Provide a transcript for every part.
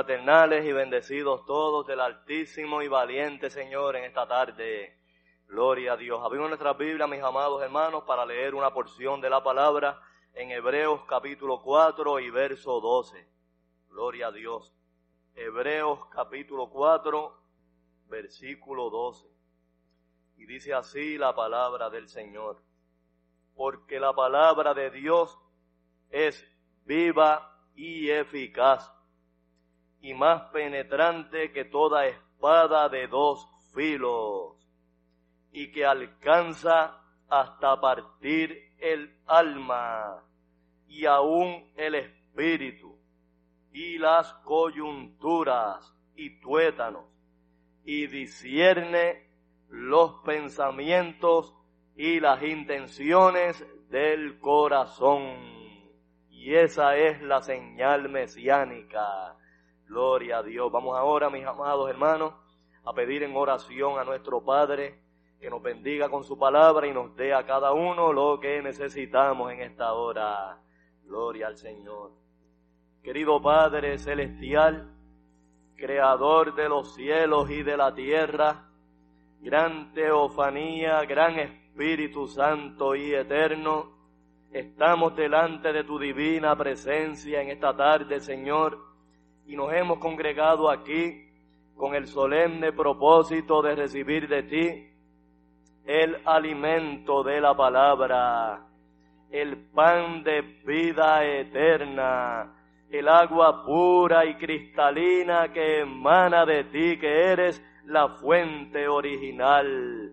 Fraternales y bendecidos todos del Altísimo y Valiente Señor en esta tarde. Gloria a Dios. Abrimos nuestra Biblia, mis amados hermanos, para leer una porción de la palabra en Hebreos capítulo 4 y verso 12. Gloria a Dios. Hebreos capítulo 4, versículo 12. Y dice así la palabra del Señor. Porque la palabra de Dios es viva y eficaz y más penetrante que toda espada de dos filos, y que alcanza hasta partir el alma y aún el espíritu, y las coyunturas y tuétanos, y discierne los pensamientos y las intenciones del corazón. Y esa es la señal mesiánica Gloria a Dios. Vamos ahora, mis amados hermanos, a pedir en oración a nuestro Padre que nos bendiga con su palabra y nos dé a cada uno lo que necesitamos en esta hora. Gloria al Señor. Querido Padre Celestial, Creador de los cielos y de la tierra, gran teofanía, gran Espíritu Santo y eterno, estamos delante de tu divina presencia en esta tarde, Señor y nos hemos congregado aquí con el solemne propósito de recibir de ti el alimento de la palabra, el pan de vida eterna, el agua pura y cristalina que emana de ti, que eres la fuente original.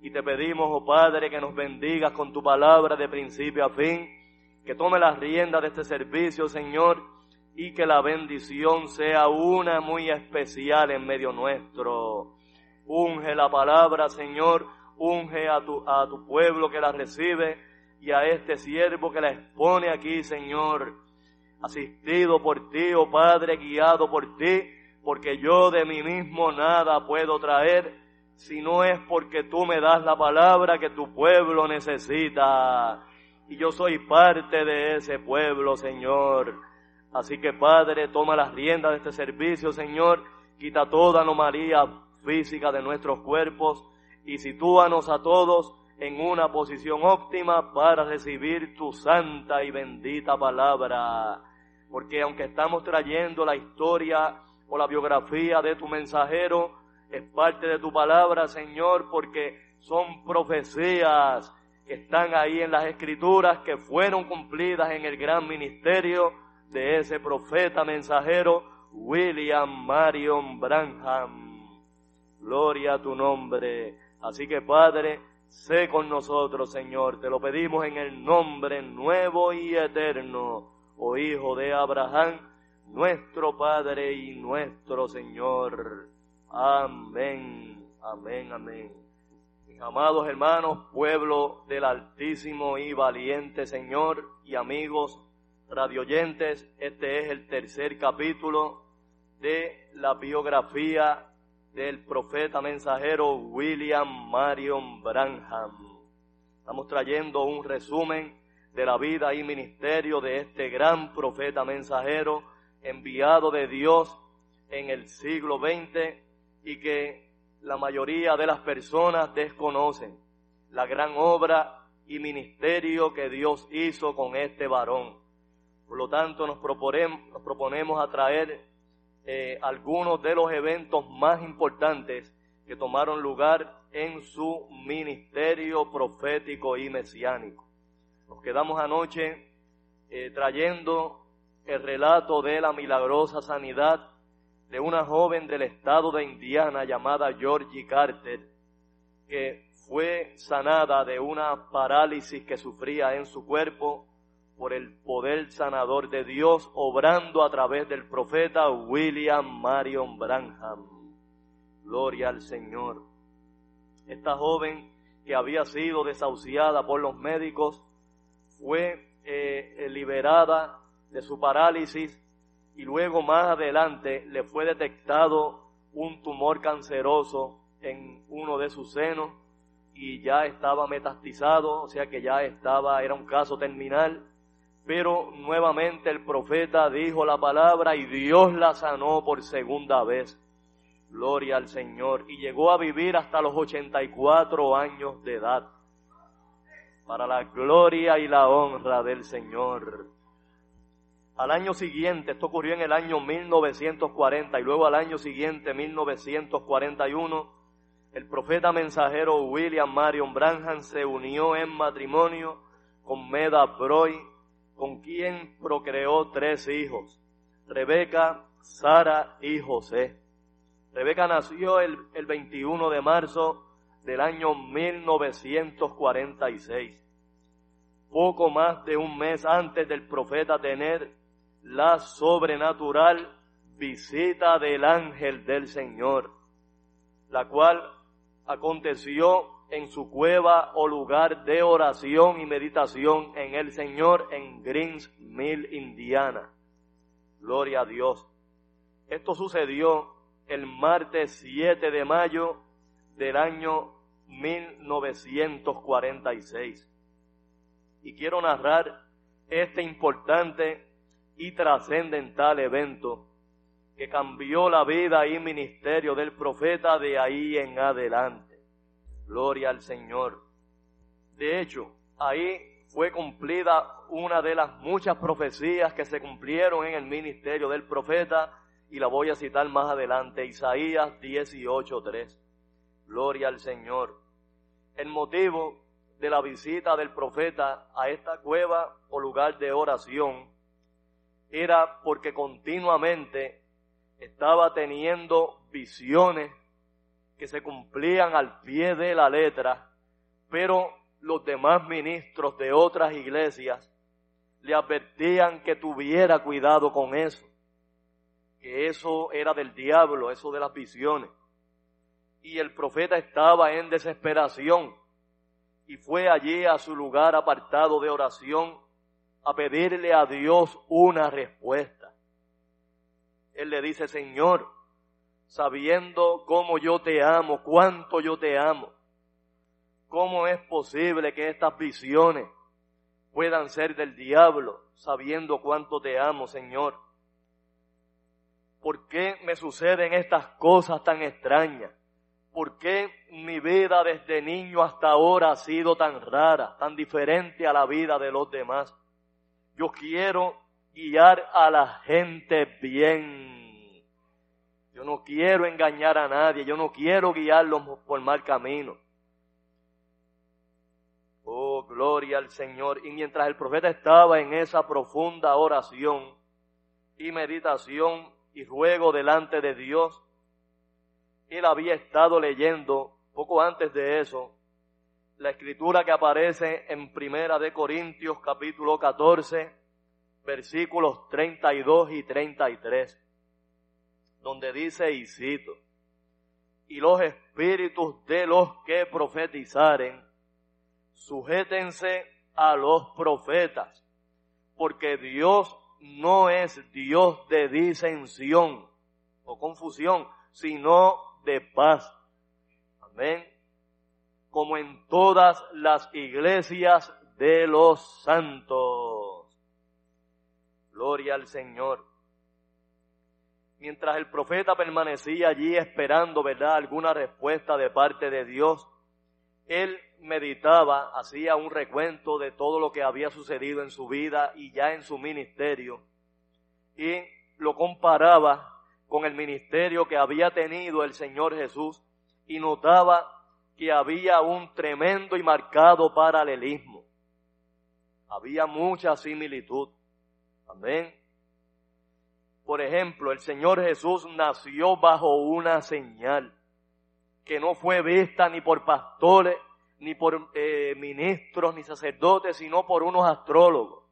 Y te pedimos, oh Padre, que nos bendigas con tu palabra de principio a fin, que tome las riendas de este servicio, Señor, y que la bendición sea una muy especial en medio nuestro. Unge la palabra, Señor, unge a tu, a tu pueblo que la recibe y a este siervo que la expone aquí, Señor, asistido por ti, oh Padre, guiado por ti, porque yo de mí mismo nada puedo traer, si no es porque tú me das la palabra que tu pueblo necesita. Y yo soy parte de ese pueblo, Señor. Así que Padre, toma las riendas de este servicio, Señor. Quita toda anomalía física de nuestros cuerpos y sitúanos a todos en una posición óptima para recibir tu santa y bendita palabra. Porque aunque estamos trayendo la historia o la biografía de tu mensajero, es parte de tu palabra, Señor, porque son profecías que están ahí en las escrituras que fueron cumplidas en el gran ministerio de ese profeta mensajero, William Marion Branham. Gloria a tu nombre. Así que Padre, sé con nosotros, Señor. Te lo pedimos en el nombre nuevo y eterno, oh Hijo de Abraham, nuestro Padre y nuestro Señor. Amén, amén, amén. Mis amados hermanos, pueblo del Altísimo y Valiente Señor y amigos radioyentes, este es el tercer capítulo de la biografía del profeta mensajero William Marion Branham. Estamos trayendo un resumen de la vida y ministerio de este gran profeta mensajero enviado de Dios en el siglo XX y que la mayoría de las personas desconocen la gran obra y ministerio que Dios hizo con este varón. Por lo tanto, nos proponemos, nos proponemos atraer eh, algunos de los eventos más importantes que tomaron lugar en su ministerio profético y mesiánico. Nos quedamos anoche eh, trayendo el relato de la milagrosa sanidad de una joven del estado de Indiana llamada Georgie Carter, que fue sanada de una parálisis que sufría en su cuerpo por el poder sanador de Dios obrando a través del profeta William Marion Branham. Gloria al Señor. Esta joven que había sido desahuciada por los médicos fue eh, liberada de su parálisis y luego más adelante le fue detectado un tumor canceroso en uno de sus senos y ya estaba metastizado, o sea que ya estaba, era un caso terminal pero nuevamente el profeta dijo la palabra y Dios la sanó por segunda vez. Gloria al Señor. Y llegó a vivir hasta los 84 años de edad. Para la gloria y la honra del Señor. Al año siguiente, esto ocurrió en el año 1940 y luego al año siguiente, 1941, el profeta mensajero William Marion Branham se unió en matrimonio con Meda Broy con quien procreó tres hijos, Rebeca, Sara y José. Rebeca nació el, el 21 de marzo del año 1946, poco más de un mes antes del profeta tener la sobrenatural visita del ángel del Señor, la cual aconteció en su cueva o lugar de oración y meditación en el Señor en Greens Mill, Indiana. Gloria a Dios. Esto sucedió el martes 7 de mayo del año 1946. Y quiero narrar este importante y trascendental evento que cambió la vida y ministerio del profeta de ahí en adelante. Gloria al Señor. De hecho, ahí fue cumplida una de las muchas profecías que se cumplieron en el ministerio del profeta y la voy a citar más adelante, Isaías 18:3. Gloria al Señor. El motivo de la visita del profeta a esta cueva o lugar de oración era porque continuamente estaba teniendo visiones que se cumplían al pie de la letra, pero los demás ministros de otras iglesias le advertían que tuviera cuidado con eso, que eso era del diablo, eso de las visiones. Y el profeta estaba en desesperación y fue allí a su lugar apartado de oración a pedirle a Dios una respuesta. Él le dice, Señor, sabiendo cómo yo te amo, cuánto yo te amo, ¿cómo es posible que estas visiones puedan ser del diablo, sabiendo cuánto te amo, Señor? ¿Por qué me suceden estas cosas tan extrañas? ¿Por qué mi vida desde niño hasta ahora ha sido tan rara, tan diferente a la vida de los demás? Yo quiero guiar a la gente bien. Yo no quiero engañar a nadie, yo no quiero guiarlos por mal camino. Oh, gloria al Señor. Y mientras el profeta estaba en esa profunda oración y meditación y ruego delante de Dios, él había estado leyendo poco antes de eso la escritura que aparece en Primera de Corintios capítulo 14, versículos 32 y 33, donde dice, y cito, y los espíritus de los que profetizaren, sujétense a los profetas, porque Dios no es Dios de disensión o confusión, sino de paz. Amén. Como en todas las iglesias de los santos. Gloria al Señor. Mientras el profeta permanecía allí esperando, ¿verdad?, alguna respuesta de parte de Dios, él meditaba, hacía un recuento de todo lo que había sucedido en su vida y ya en su ministerio, y lo comparaba con el ministerio que había tenido el Señor Jesús y notaba que había un tremendo y marcado paralelismo. Había mucha similitud. Amén. Por ejemplo, el Señor Jesús nació bajo una señal que no fue vista ni por pastores, ni por eh, ministros, ni sacerdotes, sino por unos astrólogos,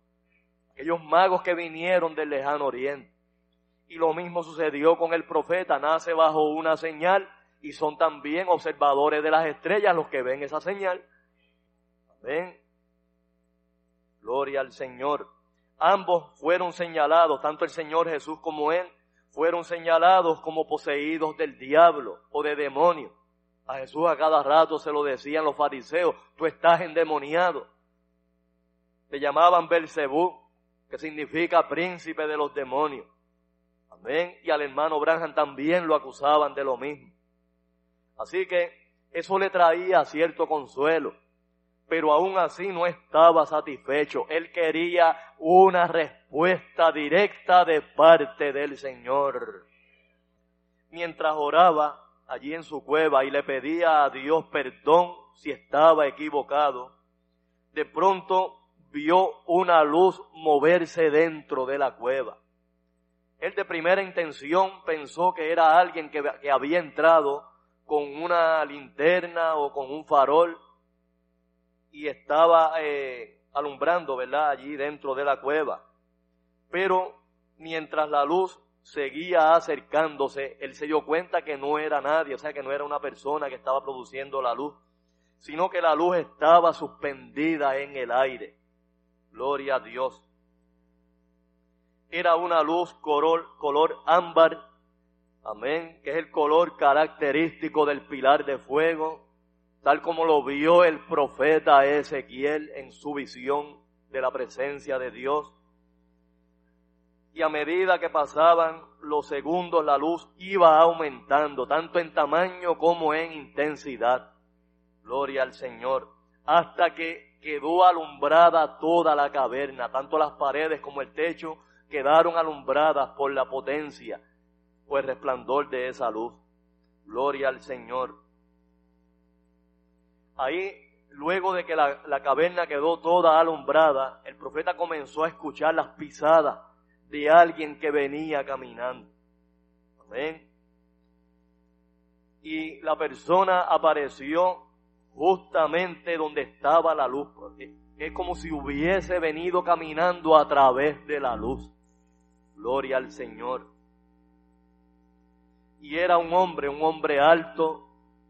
aquellos magos que vinieron del lejano oriente. Y lo mismo sucedió con el profeta, nace bajo una señal y son también observadores de las estrellas los que ven esa señal. Amén. Gloria al Señor. Ambos fueron señalados, tanto el Señor Jesús como Él, fueron señalados como poseídos del diablo o de demonio. A Jesús a cada rato se lo decían los fariseos, tú estás endemoniado. Le llamaban Belcebú, que significa príncipe de los demonios. Amén. Y al hermano Branham también lo acusaban de lo mismo. Así que eso le traía cierto consuelo. Pero aún así no estaba satisfecho. Él quería una respuesta directa de parte del Señor. Mientras oraba allí en su cueva y le pedía a Dios perdón si estaba equivocado, de pronto vio una luz moverse dentro de la cueva. Él de primera intención pensó que era alguien que, había entrado con una linterna o con un farol y estaba eh, alumbrando, ¿verdad? Allí dentro de la cueva. Pero mientras la luz seguía acercándose, él se dio cuenta que no era nadie, o sea, que no era una persona que estaba produciendo la luz, sino que la luz estaba suspendida en el aire. Gloria a Dios era una luz color, color ámbar, amén, que es el color característico del pilar de fuego, tal como lo vio el profeta Ezequiel en su visión de la presencia de Dios. Y a medida que pasaban los segundos, la luz iba aumentando, tanto en tamaño como en intensidad. Gloria al Señor. Hasta que quedó alumbrada toda la caverna, tanto las paredes como el techo, quedaron alumbradas por la potencia o el resplandor de esa luz. Gloria al Señor. Ahí, luego de que la, caverna quedó toda alumbrada, el profeta comenzó a escuchar las pisadas de alguien que venía caminando. Amén. Y la persona apareció justamente donde estaba la luz. Es como si hubiese venido caminando a través de la luz. Gloria al Señor. Y era un hombre, un hombre alto,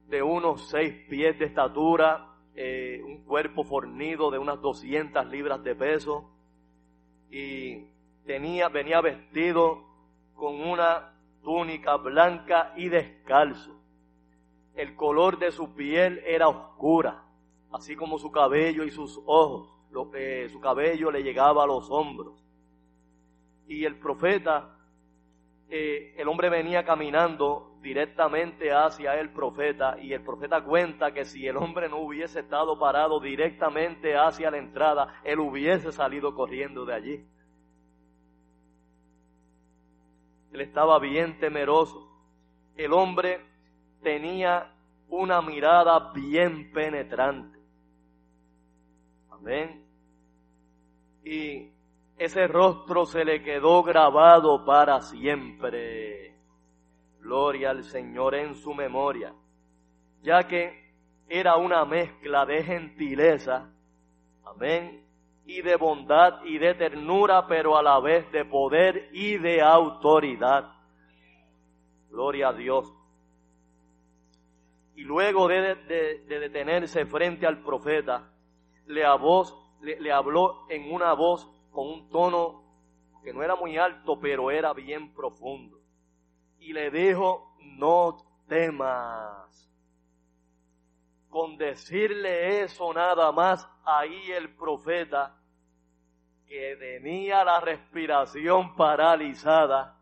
de unos seis pies de estatura, eh, un cuerpo fornido de unas 200 libras de peso y tenía, venía vestido con una túnica blanca y descalzo. El color de su piel era oscura, así como su cabello y sus ojos. Lo, que su cabello le llegaba a los hombros. Y el profeta, eh, el hombre venía caminando directamente hacia el profeta y el profeta cuenta que si el hombre no hubiese estado parado directamente hacia la entrada, él hubiese salido corriendo de allí. Él estaba bien temeroso. El hombre tenía una mirada bien penetrante. Amén. Y ese rostro se le quedó grabado para siempre. Gloria al Señor en su memoria, ya que era una mezcla de gentileza, amén, y de bondad y de ternura, pero a la vez de poder y de autoridad. Gloria a Dios. Y luego de, detenerse frente al profeta, le, habló en una voz con un tono que no era muy alto, pero era bien profundo y le dijo, no temas. Con decirle eso nada más, ahí el profeta, que tenía la respiración paralizada,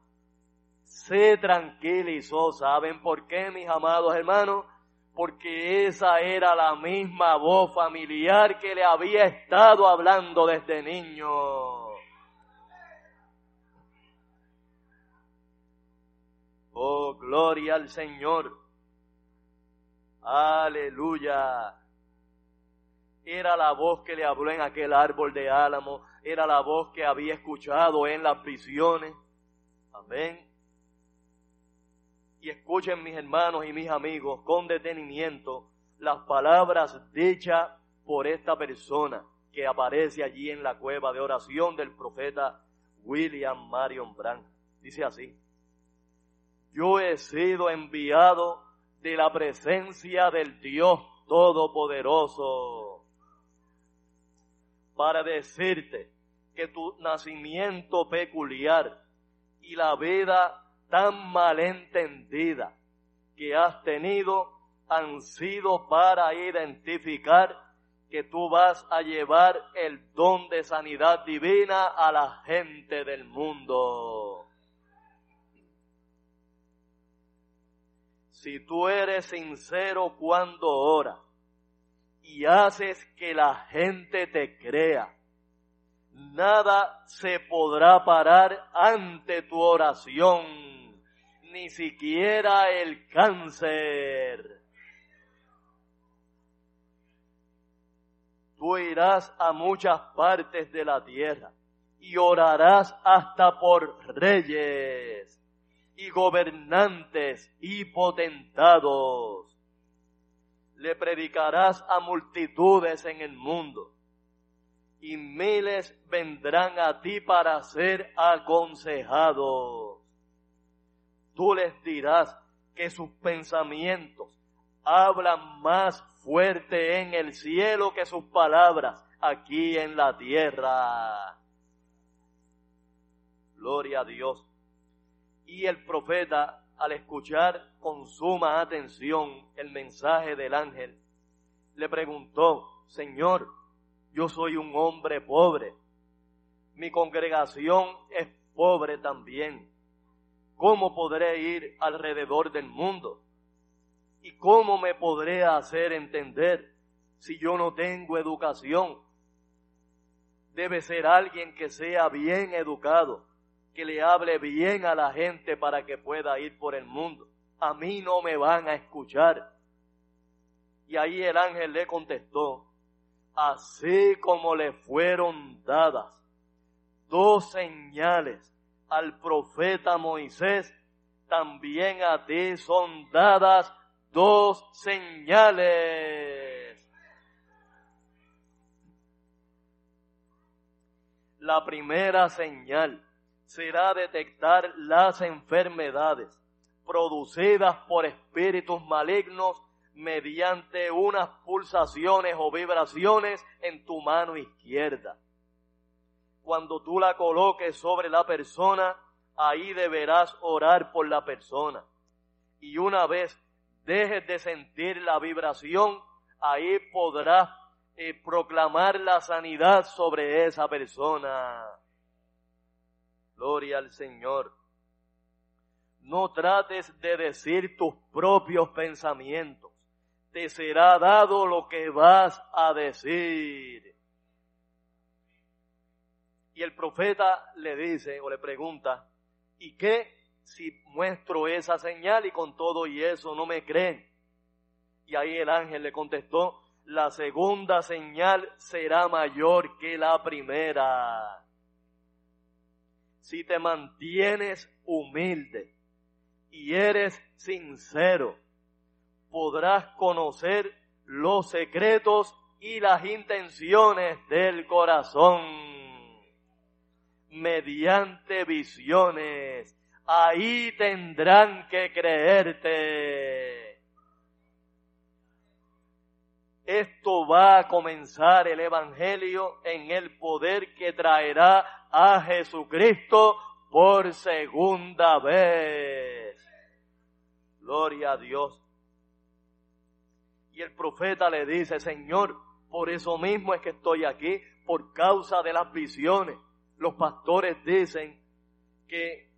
se tranquilizó. ¿Saben por qué, mis amados hermanos? Porque esa era la misma voz familiar que le había estado hablando desde niño. Oh, gloria al Señor. Aleluya. Era la voz que le habló en aquel árbol de álamo. Era la voz que había escuchado en las visiones. Amén. Y escuchen mis hermanos y mis amigos con detenimiento las palabras dichas por esta persona que aparece allí en la cueva de oración del profeta William Marion Brandt. Dice así yo he sido enviado de la presencia del Dios Todopoderoso para decirte que tu nacimiento peculiar y la vida tan malentendida que has tenido han sido para identificar que tú vas a llevar el don de sanidad divina a la gente del mundo. si tú eres sincero cuando oras y haces que la gente te crea, nada se podrá parar ante tu oración, ni siquiera el cáncer. Tú irás a muchas partes de la tierra y orarás hasta por reyes y gobernantes y potentados. Le predicarás a multitudes en el mundo y miles vendrán a ti para ser aconsejados. Tú les dirás que sus pensamientos hablan más fuerte en el cielo que sus palabras aquí en la tierra. Gloria a Dios. Y el profeta, al escuchar con suma atención el mensaje del ángel, le preguntó, Señor, yo soy un hombre pobre, mi congregación es pobre también. ¿Cómo podré ir alrededor del mundo? ¿Y cómo me podré hacer entender si yo no tengo educación? Debe ser alguien que sea bien educado que le hable bien a la gente para que pueda ir por el mundo. A mí no me van a escuchar. Y ahí el ángel le contestó, así como le fueron dadas dos señales al profeta Moisés, también a ti son dadas dos señales. La primera señal será detectar las enfermedades producidas por espíritus malignos mediante unas pulsaciones o vibraciones en tu mano izquierda. Cuando tú la coloques sobre la persona, ahí deberás orar por la persona. Y una vez dejes de sentir la vibración, ahí podrás eh, proclamar la sanidad sobre esa persona. Gloria al Señor. No trates de decir tus propios pensamientos. Te será dado lo que vas a decir. Y el profeta le dice o le pregunta, ¿y qué si muestro esa señal y con todo y eso no me creen? Y ahí el ángel le contestó, la segunda señal será mayor que la primera. Si te mantienes humilde y eres sincero, podrás conocer los secretos y las intenciones del corazón mediante visiones. Ahí tendrán que creerte. Esto va a comenzar el Evangelio en el poder que traerá a Jesucristo por segunda vez. Gloria a Dios. Y el profeta le dice, Señor, por eso mismo es que estoy aquí, por causa de las visiones. Los pastores dicen que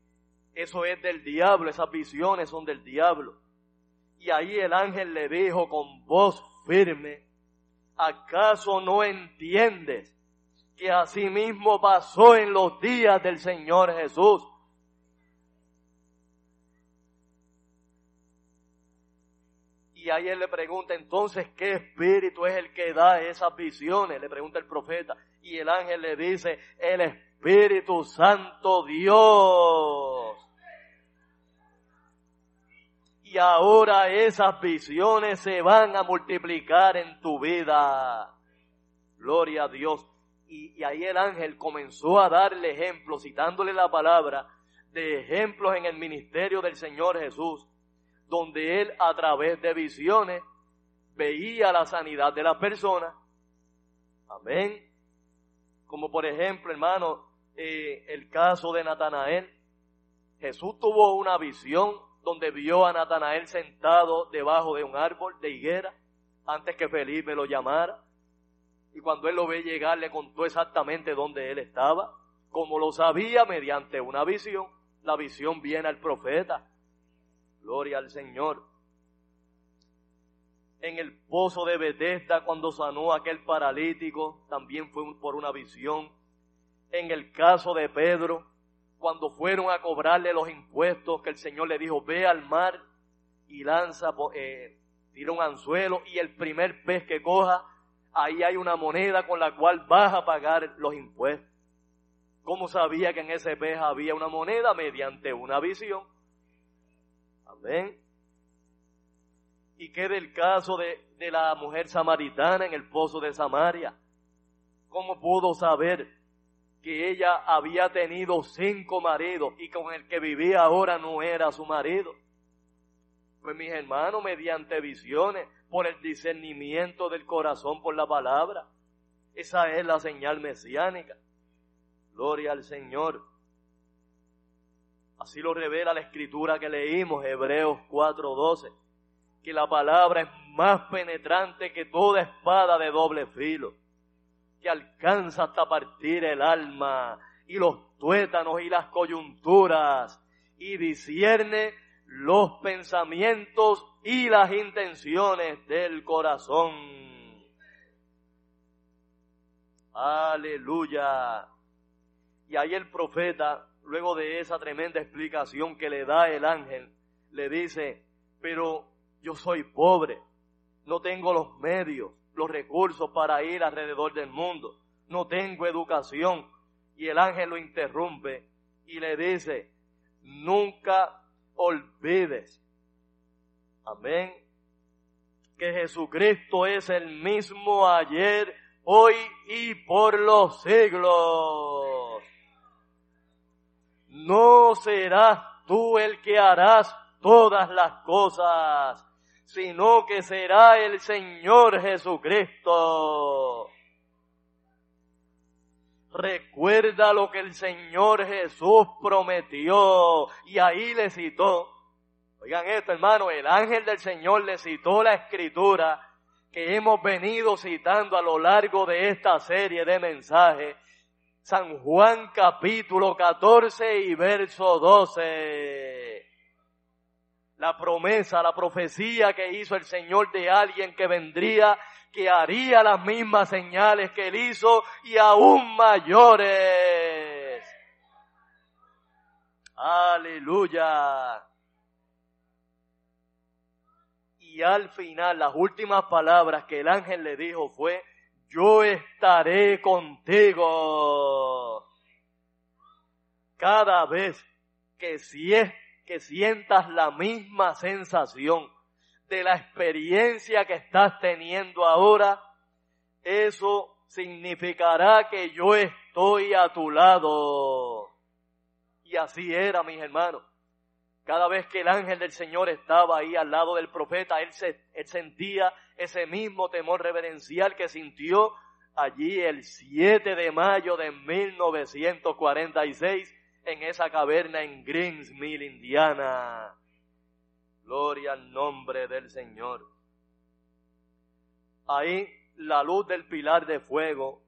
eso es del diablo, esas visiones son del diablo. Y ahí el ángel le dijo con voz firme, ¿acaso no entiendes que así mismo pasó en los días del Señor Jesús? Y ahí él le pregunta entonces qué espíritu es el que da esas visiones, le pregunta el profeta. Y el ángel le dice, el Espíritu Santo Dios. Y ahora esas visiones se van a multiplicar en tu vida. Gloria a Dios. Y, ahí el ángel comenzó a darle ejemplos, citándole la palabra, de ejemplos en el ministerio del Señor Jesús donde él a través de visiones veía la sanidad de la persona. Amén. Como por ejemplo, hermano, eh, el caso de Natanael. Jesús tuvo una visión donde vio a Natanael sentado debajo de un árbol de higuera antes que Felipe lo llamara. Y cuando él lo ve llegar, le contó exactamente dónde él estaba. Como lo sabía mediante una visión, la visión viene al profeta. Gloria al Señor. En el pozo de Bethesda, cuando sanó aquel paralítico, también fue por una visión. En el caso de Pedro, cuando fueron a cobrarle los impuestos, que el Señor le dijo, ve al mar y lanza, eh, tira un anzuelo y el primer pez que coja, ahí hay una moneda con la cual vas a pagar los impuestos. ¿Cómo sabía que en ese pez había una moneda? Mediante una visión. Amén. ¿Y qué del caso de, de la mujer samaritana en el pozo de Samaria? ¿Cómo pudo saber que ella había tenido cinco maridos y con el que vivía ahora no era su marido? Pues mis hermanos, mediante visiones, por el discernimiento del corazón por la palabra. Esa es la señal mesiánica. Gloria al Señor. Así lo revela la escritura que leímos, Hebreos 4:12, que la palabra es más penetrante que toda espada de doble filo, que alcanza hasta partir el alma y los tuétanos y las coyunturas y discierne los pensamientos y las intenciones del corazón. Aleluya. Y ahí el profeta luego de esa tremenda explicación que le da el ángel, le dice, pero yo soy pobre, no tengo los medios, los recursos para ir alrededor del mundo, no tengo educación. Y el ángel lo interrumpe y le dice, nunca olvides, amén, que Jesucristo es el mismo ayer, hoy y por los siglos. No serás tú el que harás todas las cosas, sino que será el Señor Jesucristo. Recuerda lo que el Señor Jesús prometió y ahí le citó. Oigan esto, hermano, el ángel del Señor le citó la escritura que hemos venido citando a lo largo de esta serie de mensajes. San Juan capítulo 14 y verso 12. La promesa, la profecía que hizo el Señor de alguien que vendría que haría las mismas señales que él hizo y aún mayores. Aleluya. Y al final, las últimas palabras que el ángel le dijo fue, yo estaré contigo. Cada vez que, si es, que sientas la misma sensación de la experiencia que estás teniendo ahora, eso significará que yo estoy a tu lado. Y así era, mis hermanos. Cada vez que el ángel del Señor estaba ahí al lado del profeta, él, se, sentía ese mismo temor reverencial que sintió allí el 7 de mayo de 1946 en esa caverna en Greensmill, Indiana. Gloria al nombre del Señor. Ahí la luz del pilar de fuego,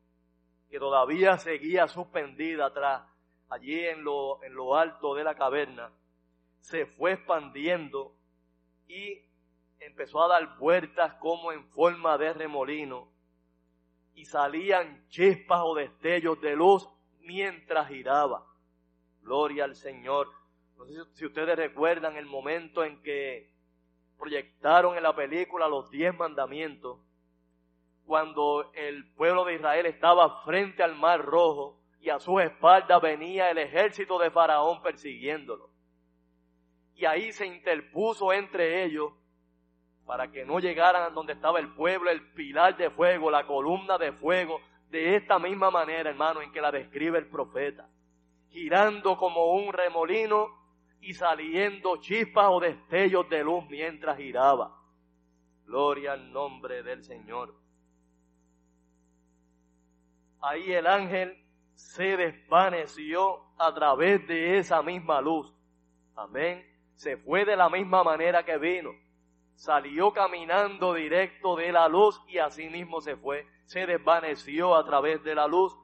que todavía seguía suspendida atrás, allí en lo, en lo alto de la caverna, se fue expandiendo y empezó a dar vueltas como en forma de remolino y salían chispas o destellos de luz mientras giraba. Gloria al Señor. No sé si ustedes recuerdan el momento en que proyectaron en la película los diez mandamientos, cuando el pueblo de Israel estaba frente al mar rojo y a su espalda venía el ejército de Faraón persiguiéndolo. Y ahí se interpuso entre ellos para que no llegaran donde estaba el pueblo, el pilar de fuego, la columna de fuego, de esta misma manera, hermano, en que la describe el profeta, girando como un remolino y saliendo chispas o destellos de luz mientras giraba. Gloria al nombre del Señor. Ahí el ángel se desvaneció a través de esa misma luz. Amén. Se fue de la misma manera que vino. Salió caminando directo de la luz y así mismo se fue. Se desvaneció a través de la luz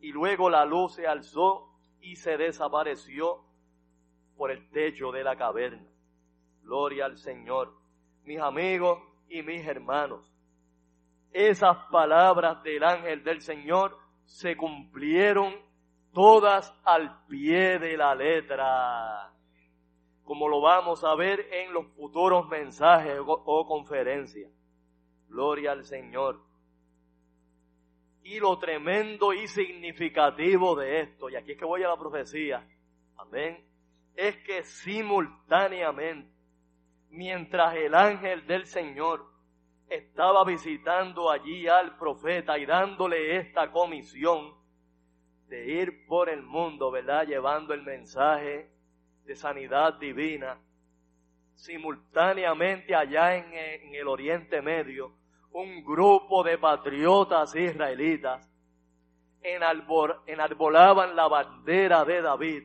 y luego la luz se alzó y se desapareció por el techo de la caverna. Gloria al Señor. Mis amigos y mis hermanos, esas palabras del ángel del Señor se cumplieron todas al pie de la letra, como lo vamos a ver en los futuros mensajes o, conferencias. Gloria al Señor. Y lo tremendo y significativo de esto, y aquí es que voy a la profecía, amén, es que simultáneamente, mientras el ángel del Señor estaba visitando allí al profeta y dándole esta comisión de ir por el mundo, ¿verdad? Llevando el mensaje de sanidad divina. Simultáneamente allá en, en el Oriente Medio, un grupo de patriotas israelitas enarbolaban la bandera de David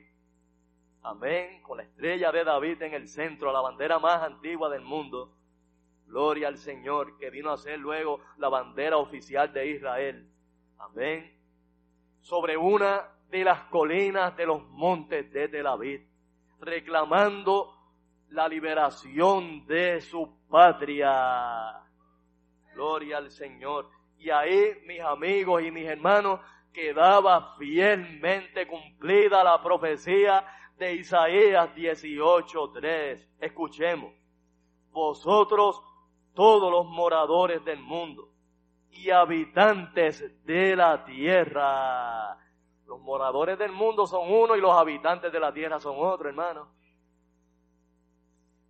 Amén. Con la estrella de David en el centro, la bandera más antigua del mundo. Gloria al Señor, que vino a ser luego la bandera oficial de Israel. Amén. Sobre una de las colinas de los montes de David, reclamando la liberación de su patria. Gloria al Señor. Y ahí, mis amigos y mis hermanos, quedaba fielmente cumplida la profecía de Isaías 18:3. Escuchemos. Vosotros, todos los moradores del mundo y habitantes de la tierra. Los moradores del mundo son uno y los habitantes de la tierra son otro, hermano.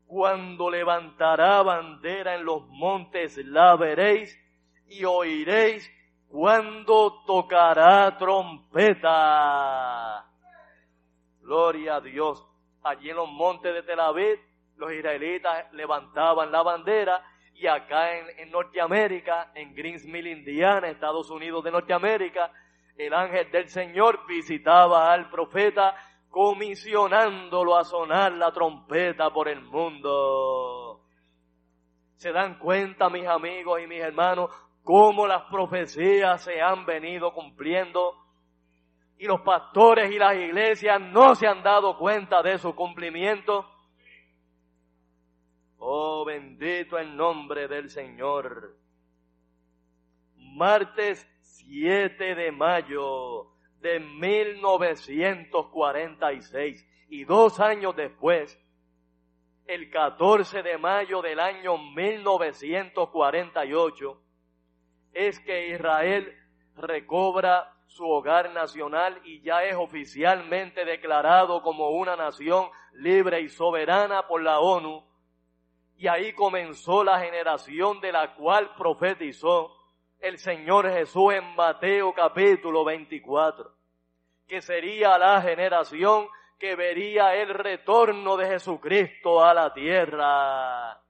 Cuando levantará bandera en los montes la veréis y oiréis cuando tocará trompeta. Gloria a Dios. Allí en los montes de Tel Aviv, los israelitas levantaban la bandera y acá en, Norteamérica, en Greensmill, Indiana, Estados Unidos de Norteamérica, el ángel del Señor visitaba al profeta comisionándolo a sonar la trompeta por el mundo. ¿Se dan cuenta, mis amigos y mis hermanos, cómo las profecías se han venido cumpliendo? Y los pastores y las iglesias no se han dado cuenta de su cumplimiento. Oh, bendito el nombre del Señor. Martes 7 de mayo de 1946 y dos años después, el 14 de mayo del año 1948, es que Israel recobra su hogar nacional y ya es oficialmente declarado como una nación libre y soberana por la ONU. Y ahí comenzó la generación de la cual profetizó el Señor Jesús en Mateo capítulo 24, que sería la generación que vería el retorno de Jesucristo a la tierra.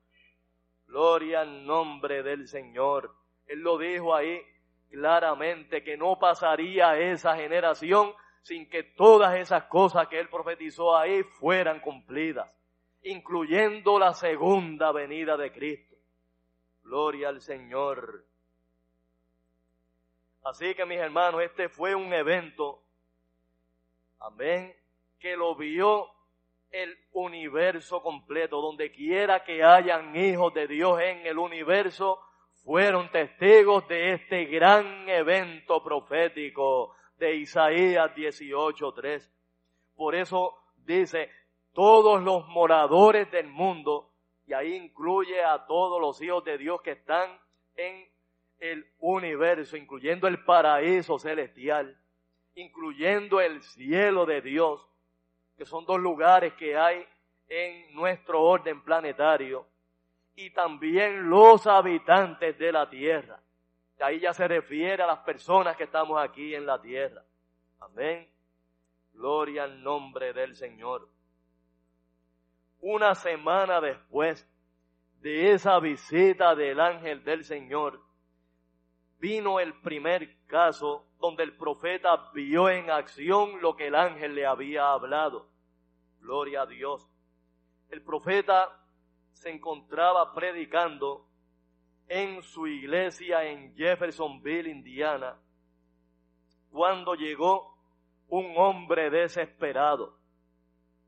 Gloria al nombre del Señor. Él lo dijo ahí claramente que no pasaría esa generación sin que todas esas cosas que él profetizó ahí fueran cumplidas, incluyendo la segunda venida de Cristo. Gloria al Señor. Así que mis hermanos, este fue un evento, amén, que lo vio el universo completo, donde quiera que hayan hijos de Dios en el universo, fueron testigos de este gran evento profético de Isaías 18.3. Por eso dice, todos los moradores del mundo, y ahí incluye a todos los hijos de Dios que están en el universo, incluyendo el paraíso celestial, incluyendo el cielo de Dios, que son dos lugares que hay en nuestro orden planetario, y también los habitantes de la tierra. ahí ya se refiere a las personas que estamos aquí en la tierra. Amén. Gloria al nombre del Señor. Una semana después de esa visita del ángel del Señor, vino el primer caso donde el profeta vio en acción lo que el ángel le había hablado. Gloria a Dios. El profeta se encontraba predicando en su iglesia en Jeffersonville, Indiana, cuando llegó un hombre desesperado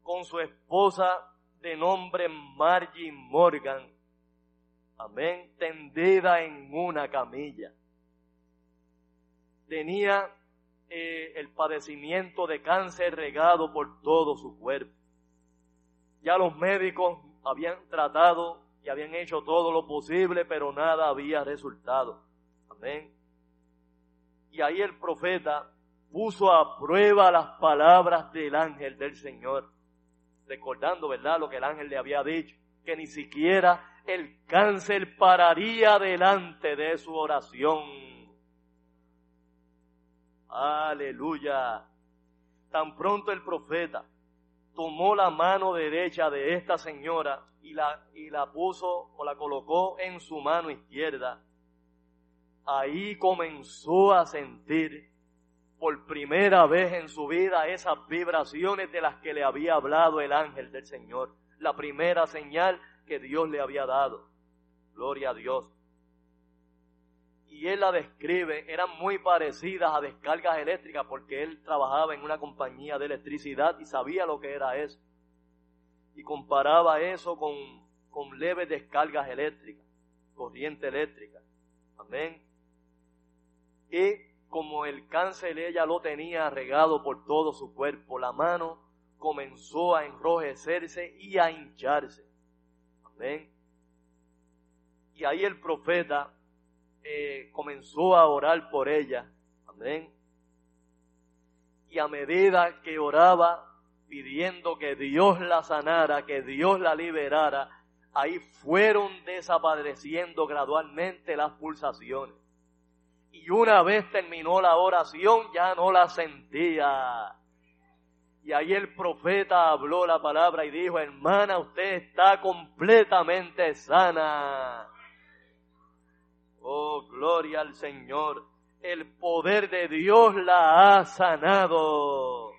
con su esposa de nombre Margie Morgan, amén, tendida en una camilla tenía eh, el padecimiento de cáncer regado por todo su cuerpo. Ya los médicos habían tratado y habían hecho todo lo posible, pero nada había resultado. Amén. Y ahí el profeta puso a prueba las palabras del ángel del Señor, recordando, ¿verdad?, lo que el ángel le había dicho, que ni siquiera el cáncer pararía delante de su oración Aleluya. Tan pronto el profeta tomó la mano derecha de esta señora y la, y la puso o la colocó en su mano izquierda, ahí comenzó a sentir por primera vez en su vida esas vibraciones de las que le había hablado el ángel del Señor. La primera señal que Dios le había dado. Gloria a Dios y él la describe, eran muy parecidas a descargas eléctricas porque él trabajaba en una compañía de electricidad y sabía lo que era eso. Y comparaba eso con, con leves descargas eléctricas, corriente eléctrica. Amén. Y como el cáncer ella lo tenía regado por todo su cuerpo, la mano comenzó a enrojecerse y a hincharse. Amén. Y ahí el profeta eh, comenzó a orar por ella. Amén. Y a medida que oraba pidiendo que Dios la sanara, que Dios la liberara, ahí fueron desapareciendo gradualmente las pulsaciones. Y una vez terminó la oración, ya no la sentía. Y ahí el profeta habló la palabra y dijo, hermana, usted está completamente sana. Oh, gloria al Señor. El poder de Dios la ha sanado.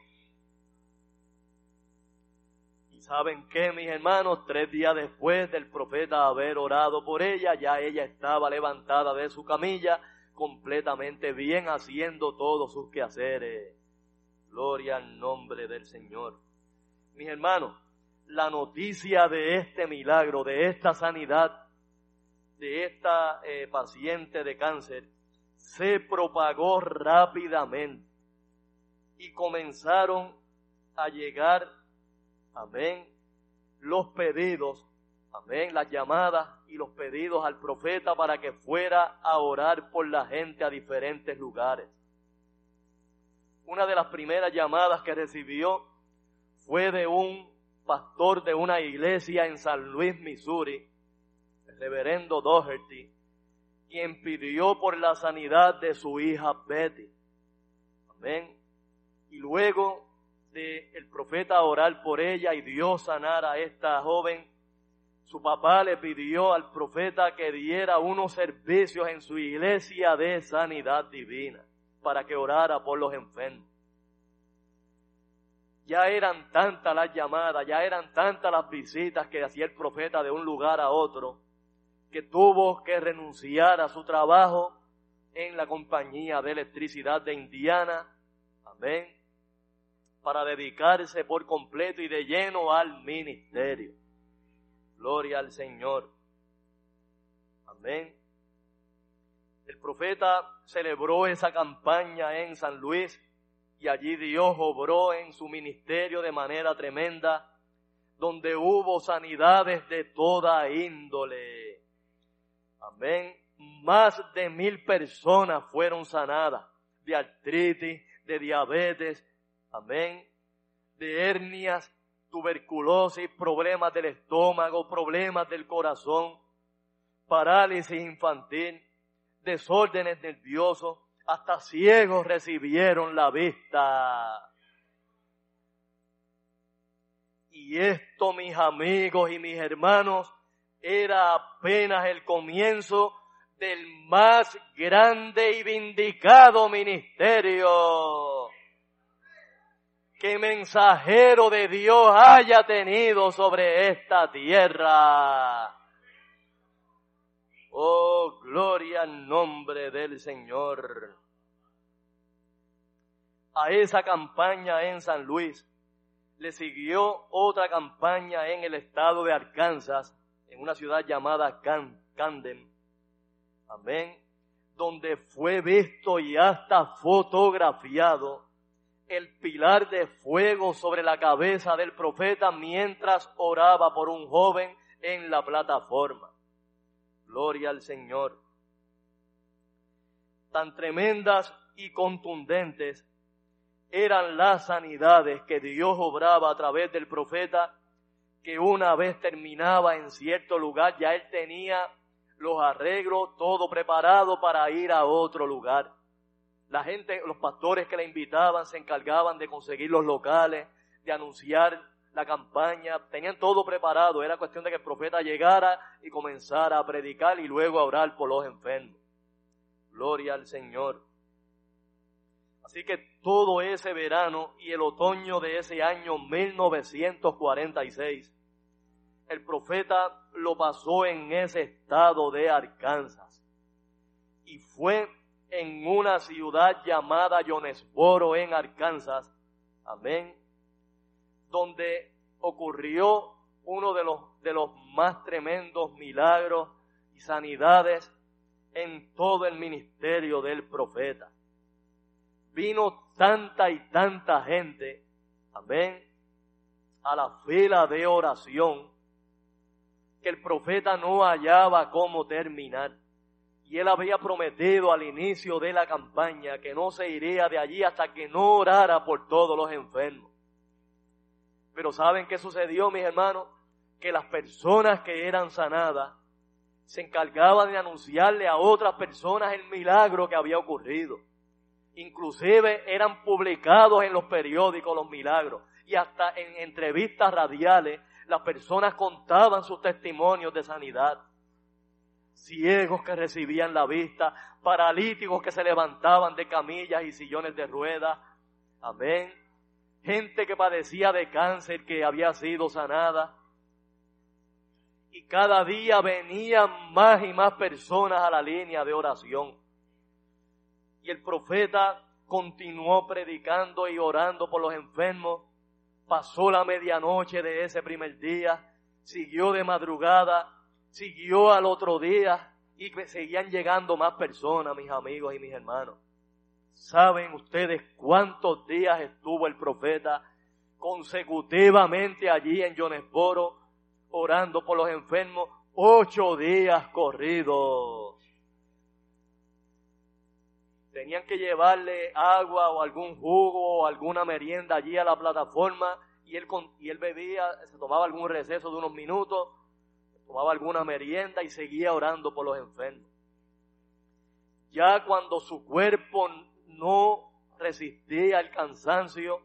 ¿Y saben qué, mis hermanos? Tres días después del profeta haber orado por ella, ya ella estaba levantada de su camilla, completamente bien, haciendo todos sus quehaceres. Gloria al nombre del Señor. Mis hermanos, la noticia de este milagro, de esta sanidad, de esta eh, paciente de cáncer, se propagó rápidamente y comenzaron a llegar, amén, los pedidos, amén, las llamadas y los pedidos al profeta para que fuera a orar por la gente a diferentes lugares. Una de las primeras llamadas que recibió fue de un pastor de una iglesia en San Luis, Missouri, reverendo Doherty, quien pidió por la sanidad de su hija Betty. Amén. Y luego de el profeta orar por ella y Dios sanar a esta joven, su papá le pidió al profeta que diera unos servicios en su iglesia de sanidad divina para que orara por los enfermos. Ya eran tantas las llamadas, ya eran tantas las visitas que hacía el profeta de un lugar a otro, que tuvo que renunciar a su trabajo en la compañía de electricidad de Indiana, amén, para dedicarse por completo y de lleno al ministerio. Gloria al Señor. Amén. El profeta celebró esa campaña en San Luis y allí Dios obró en su ministerio de manera tremenda, donde hubo sanidades de toda índole. Amén. Más de mil personas fueron sanadas de artritis, de diabetes, amén, de hernias, tuberculosis, problemas del estómago, problemas del corazón, parálisis infantil, desórdenes nerviosos, hasta ciegos recibieron la vista. Y esto, mis amigos y mis hermanos, era apenas el comienzo del más grande y vindicado ministerio que mensajero de Dios haya tenido sobre esta tierra. Oh, gloria al nombre del Señor. A esa campaña en San Luis le siguió otra campaña en el estado de Arkansas, en una ciudad llamada Camden. Amén. Donde fue visto y hasta fotografiado el pilar de fuego sobre la cabeza del profeta mientras oraba por un joven en la plataforma. Gloria al Señor. Tan tremendas y contundentes eran las sanidades que Dios obraba a través del profeta, que una vez terminaba en cierto lugar, ya él tenía los arreglos, todo preparado para ir a otro lugar. La gente, los pastores que le invitaban se encargaban de conseguir los locales, de anunciar la campaña, tenían todo preparado, era cuestión de que el profeta llegara y comenzara a predicar y luego a orar por los enfermos. Gloria al Señor. Así que todo ese verano y el otoño de ese año 1946, el profeta lo pasó en ese estado de Arkansas. Y fue en una ciudad llamada Jonesboro en Arkansas. Amén donde ocurrió uno de los, de los más tremendos milagros y sanidades en todo el ministerio del profeta. Vino tanta y tanta gente, amén, a la fila de oración, que el profeta no hallaba cómo terminar. Y él había prometido al inicio de la campaña que no se iría de allí hasta que no orara por todos los enfermos. Pero ¿saben qué sucedió, mis hermanos? Que las personas que eran sanadas se encargaban de anunciarle a otras personas el milagro que había ocurrido. Inclusive eran publicados en los periódicos los milagros y hasta en entrevistas radiales las personas contaban sus testimonios de sanidad. Ciegos que recibían la vista, paralíticos que se levantaban de camillas y sillones de ruedas. Amén. Gente que padecía de cáncer que había sido sanada. Y cada día venían más y más personas a la línea de oración. El profeta continuó predicando y orando por los enfermos pasó la medianoche de ese primer día, siguió de madrugada, siguió al otro día y seguían llegando más personas, mis amigos y mis hermanos. ¿Saben ustedes cuántos días estuvo el profeta consecutivamente allí en Jonesboro orando por los enfermos? Ocho días corridos. Tenían que llevarle agua o algún jugo o alguna merienda allí a la plataforma y él, y él bebía, se tomaba algún receso de unos minutos, tomaba alguna merienda y seguía orando por los enfermos. Ya cuando su cuerpo no resistía el cansancio,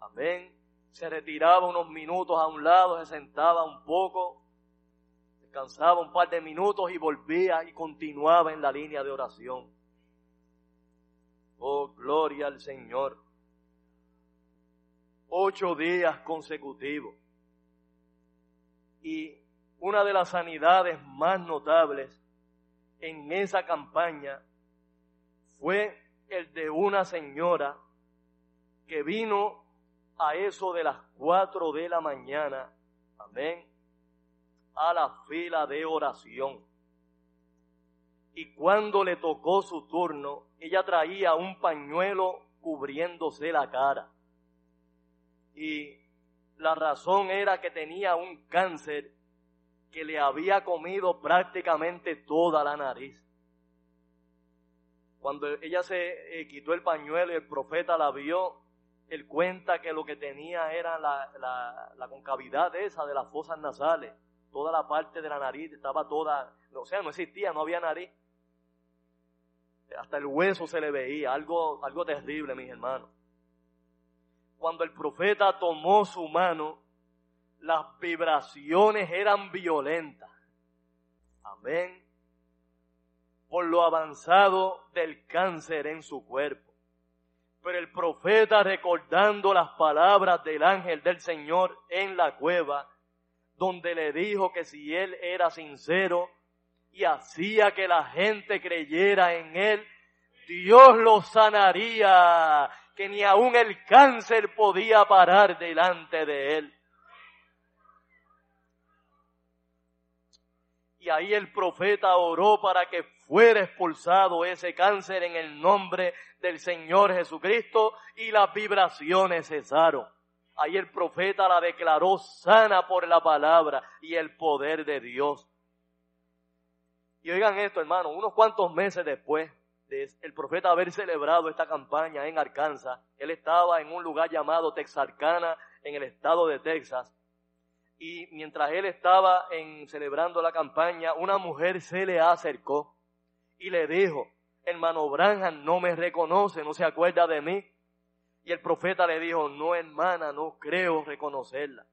amén, se retiraba unos minutos a un lado, se sentaba un poco, descansaba un par de minutos y volvía y continuaba en la línea de oración. Oh, gloria al Señor. Ocho días consecutivos. Y una de las sanidades más notables en esa campaña fue el de una señora que vino a eso de las cuatro de la mañana, amén, a la fila de oración. Y cuando le tocó su turno, ella traía un pañuelo cubriéndose la cara. Y la razón era que tenía un cáncer que le había comido prácticamente toda la nariz. Cuando ella se eh, quitó el pañuelo y el profeta la vio, él cuenta que lo que tenía era la, la, la, concavidad esa de las fosas nasales. Toda la parte de la nariz estaba toda, o sea, no existía, no había nariz hasta el hueso se le veía, algo, algo terrible, mis hermanos. Cuando el profeta tomó su mano, las vibraciones eran violentas. Amén. Por lo avanzado del cáncer en su cuerpo. Pero el profeta recordando las palabras del ángel del Señor en la cueva, donde le dijo que si él era sincero, y hacía que la gente creyera en él, Dios lo sanaría, que ni aun el cáncer podía parar delante de él. Y ahí el profeta oró para que fuera expulsado ese cáncer en el nombre del Señor Jesucristo y las vibraciones cesaron. Ahí el profeta la declaró sana por la palabra y el poder de Dios. Y oigan esto, hermano, unos cuantos meses después de el profeta haber celebrado esta campaña en Arkansas, él estaba en un lugar llamado Texarkana, en el estado de Texas. Y mientras él estaba en, celebrando la campaña, una mujer se le acercó y le dijo, hermano Branham no me reconoce, no se acuerda de mí. Y el profeta le dijo, no hermana, no creo reconocerla.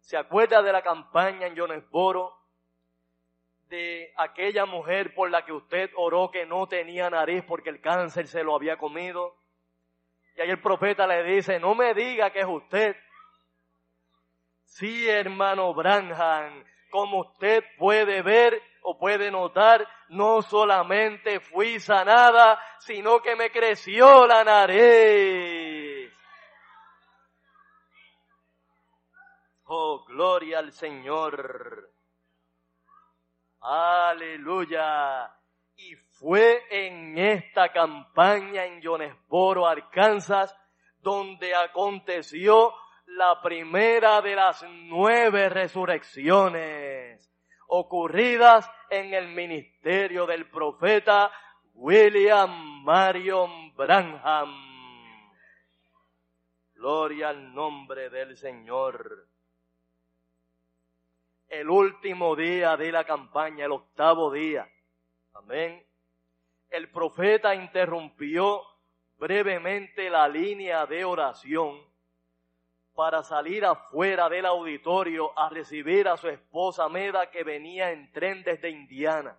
¿Se acuerda de la campaña en Jonesboro de aquella mujer por la que usted oró que no tenía nariz porque el cáncer se lo había comido. Y ahí el profeta le dice, no me diga que es usted. Sí, hermano Branham, como usted puede ver o puede notar, no solamente fui sanada, sino que me creció la nariz. Oh, gloria al Señor. Aleluya. Y fue en esta campaña en Jonesboro, Arkansas, donde aconteció la primera de las nueve resurrecciones. ocurridas en el ministerio del profeta William Marion Branham. Gloria al nombre del Señor. El último día de la campaña, el octavo día. Amén. El profeta interrumpió brevemente la línea de oración para salir afuera del auditorio a recibir a su esposa Meda que venía en tren desde Indiana.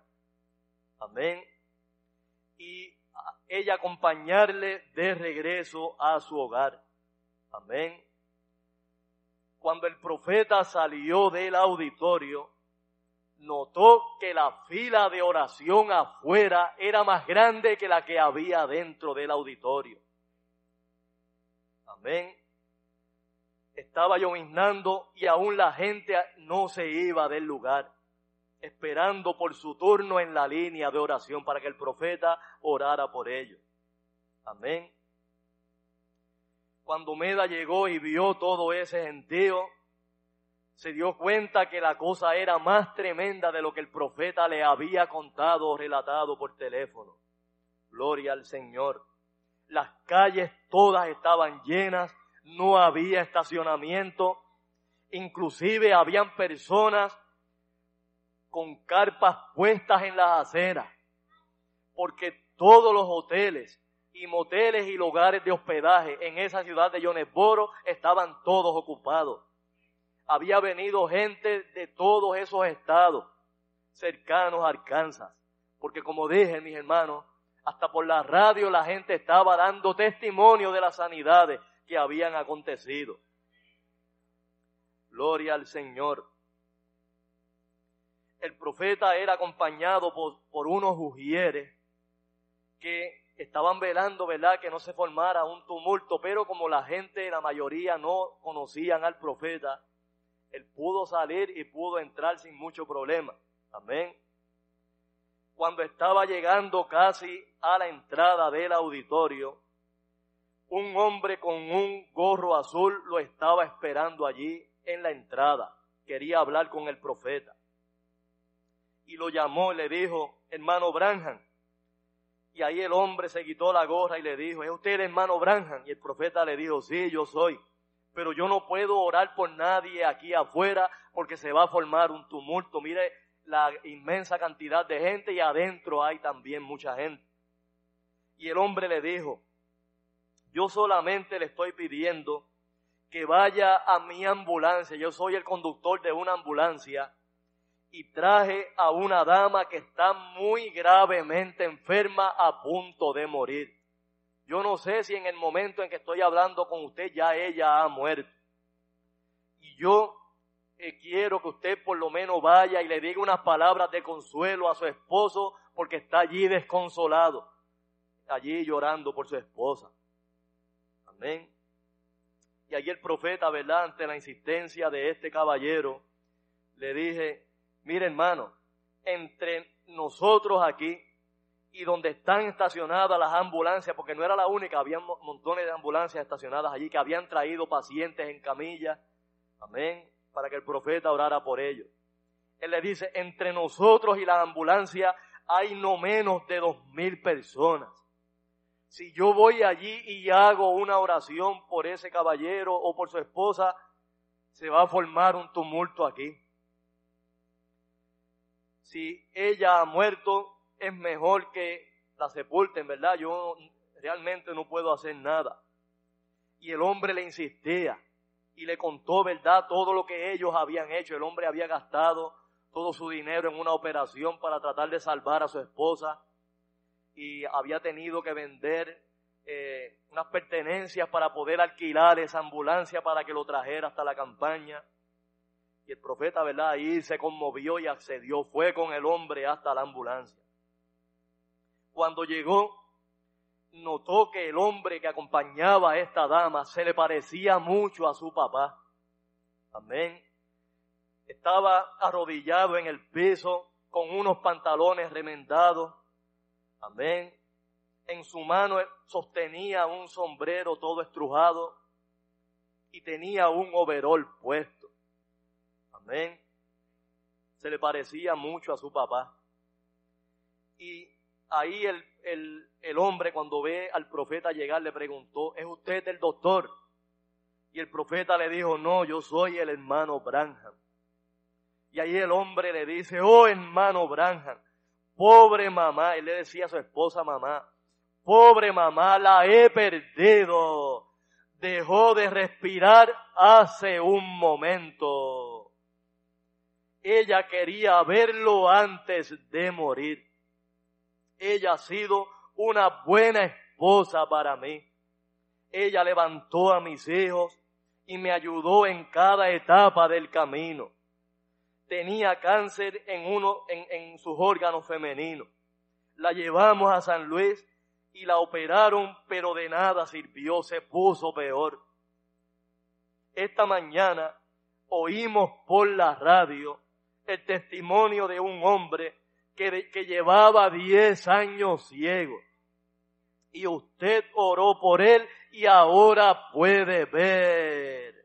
Amén. Y ella acompañarle de regreso a su hogar. Amén. Cuando el profeta salió del auditorio, notó que la fila de oración afuera era más grande que la que había dentro del auditorio. Amén estaba lloviznando y aún la gente no se iba del lugar, esperando por su turno en la línea de oración para que el profeta orara por ellos. Amén. Cuando Meda llegó y vio todo ese gentío, se dio cuenta que la cosa era más tremenda de lo que el profeta le había contado o relatado por teléfono. Gloria al Señor. Las calles todas estaban llenas no había estacionamiento, inclusive habían personas con carpas puestas en las aceras, porque todos los hoteles y moteles y lugares de hospedaje en esa ciudad de Jonesboro estaban todos ocupados. Había venido gente de todos esos estados cercanos a Arkansas, porque como dije, mis hermanos, hasta por la radio la gente estaba dando testimonio de las sanidades que habían acontecido. Gloria al Señor. El profeta era acompañado por, unos ujieres que estaban velando, ¿verdad?, que no se formara un tumulto, pero como la gente, la mayoría no conocían al profeta, él pudo salir y pudo entrar sin mucho problema. Amén. Cuando estaba llegando casi a la entrada del auditorio, un hombre con un gorro azul lo estaba esperando allí en la entrada. Quería hablar con el profeta. Y lo llamó y le dijo, hermano Branham. Y ahí el hombre se quitó la gorra y le dijo, ¿es usted el hermano Branham? Y el profeta le dijo, sí, yo soy. Pero yo no puedo orar por nadie aquí afuera porque se va a formar un tumulto. Mire la inmensa cantidad de gente y adentro hay también mucha gente. Y el hombre le dijo, yo solamente le estoy pidiendo que vaya a mi ambulancia. Yo soy el conductor de una ambulancia y traje a una dama que está muy gravemente enferma a punto de morir. Yo no sé si en el momento en que estoy hablando con usted ya ella ha muerto. Y yo eh, quiero que usted por lo menos vaya y le diga unas palabras de consuelo a su esposo porque está allí desconsolado, allí llorando por su esposa. Amén. Y allí el profeta, ¿verdad? Ante la insistencia de este caballero, le dije, mire hermano, entre nosotros aquí y donde están estacionadas las ambulancias, porque no era la única, había montones de ambulancias estacionadas allí que habían traído pacientes en camilla, amén, para que el profeta orara por ellos. Él le dice, entre nosotros y la ambulancia hay no menos de dos mil personas. Si yo voy allí y hago una oración por ese caballero o por su esposa, se va a formar un tumulto aquí. Si ella ha muerto, es mejor que la sepulten, ¿verdad? Yo realmente no puedo hacer nada. Y el hombre le insistía y le contó, ¿verdad? Todo lo que ellos habían hecho. El hombre había gastado todo su dinero en una operación para tratar de salvar a su esposa y había tenido que vender eh, unas pertenencias para poder alquilar esa ambulancia para que lo trajera hasta la campaña. Y el profeta, ¿verdad? Ahí se conmovió y accedió, fue con el hombre hasta la ambulancia. Cuando llegó, notó que el hombre que acompañaba a esta dama se le parecía mucho a su papá. Amén. Estaba arrodillado en el piso con unos pantalones remendados Amén. En su mano sostenía un sombrero todo estrujado y tenía un overol puesto. Amén. se le parecía mucho a su papá. Y ahí el, el, el hombre cuando ve al profeta llegar le preguntó, ¿es usted el doctor? Y el profeta le dijo, no, yo soy el hermano Branham. Y ahí el hombre le dice, oh hermano Branham, pobre mamá, él le decía a su esposa mamá, pobre mamá, la he perdido. Dejó de respirar hace un momento. Ella quería verlo antes de morir. Ella ha sido una buena esposa para mí. Ella levantó a mis hijos y me ayudó en cada etapa del camino tenía cáncer en uno, en, en sus órganos femeninos. La llevamos a San Luis y la operaron, pero de nada sirvió, se puso peor. Esta mañana oímos por la radio el testimonio de un hombre que, llevaba 10 años ciego. Y usted oró por él y ahora puede ver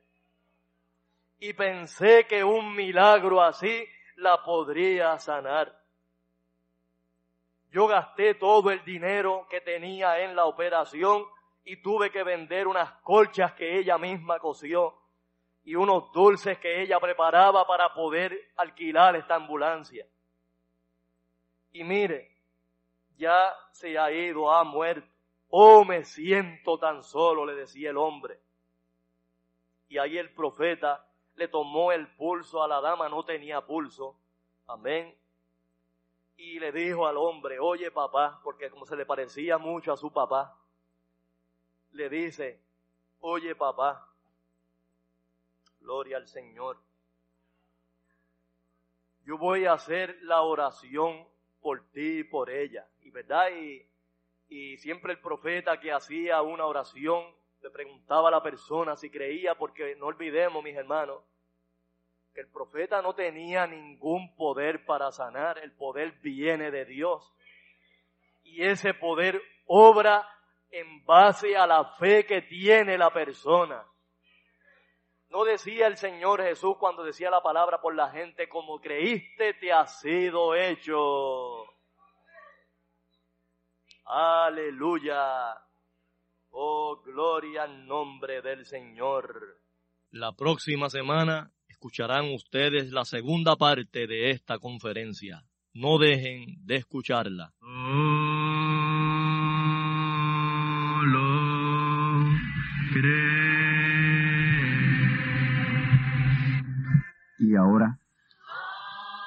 y pensé que un milagro así la podría sanar. Yo gasté todo el dinero que tenía en la operación y tuve que vender unas colchas que ella misma cosió y unos dulces que ella preparaba para poder alquilar esta ambulancia. Y mire, ya se ha ido, ha muerto. Oh, me siento tan solo, le decía el hombre. Y ahí el profeta le tomó el pulso a la dama, no tenía pulso. Amén. Y le dijo al hombre, oye papá, porque como se le parecía mucho a su papá, le dice, oye papá, gloria al Señor, yo voy a hacer la oración por ti y por ella. Y verdad, y, y siempre el profeta que hacía una oración le preguntaba a la persona si creía, porque no olvidemos, mis hermanos, que el profeta no tenía ningún poder para sanar, el poder viene de Dios. Y ese poder obra en base a la fe que tiene la persona. No decía el Señor Jesús cuando decía la palabra por la gente, como creíste te ha sido hecho. Aleluya. Oh, gloria al nombre del Señor. La próxima semana escucharán ustedes la segunda parte de esta conferencia. No dejen de escucharla. Y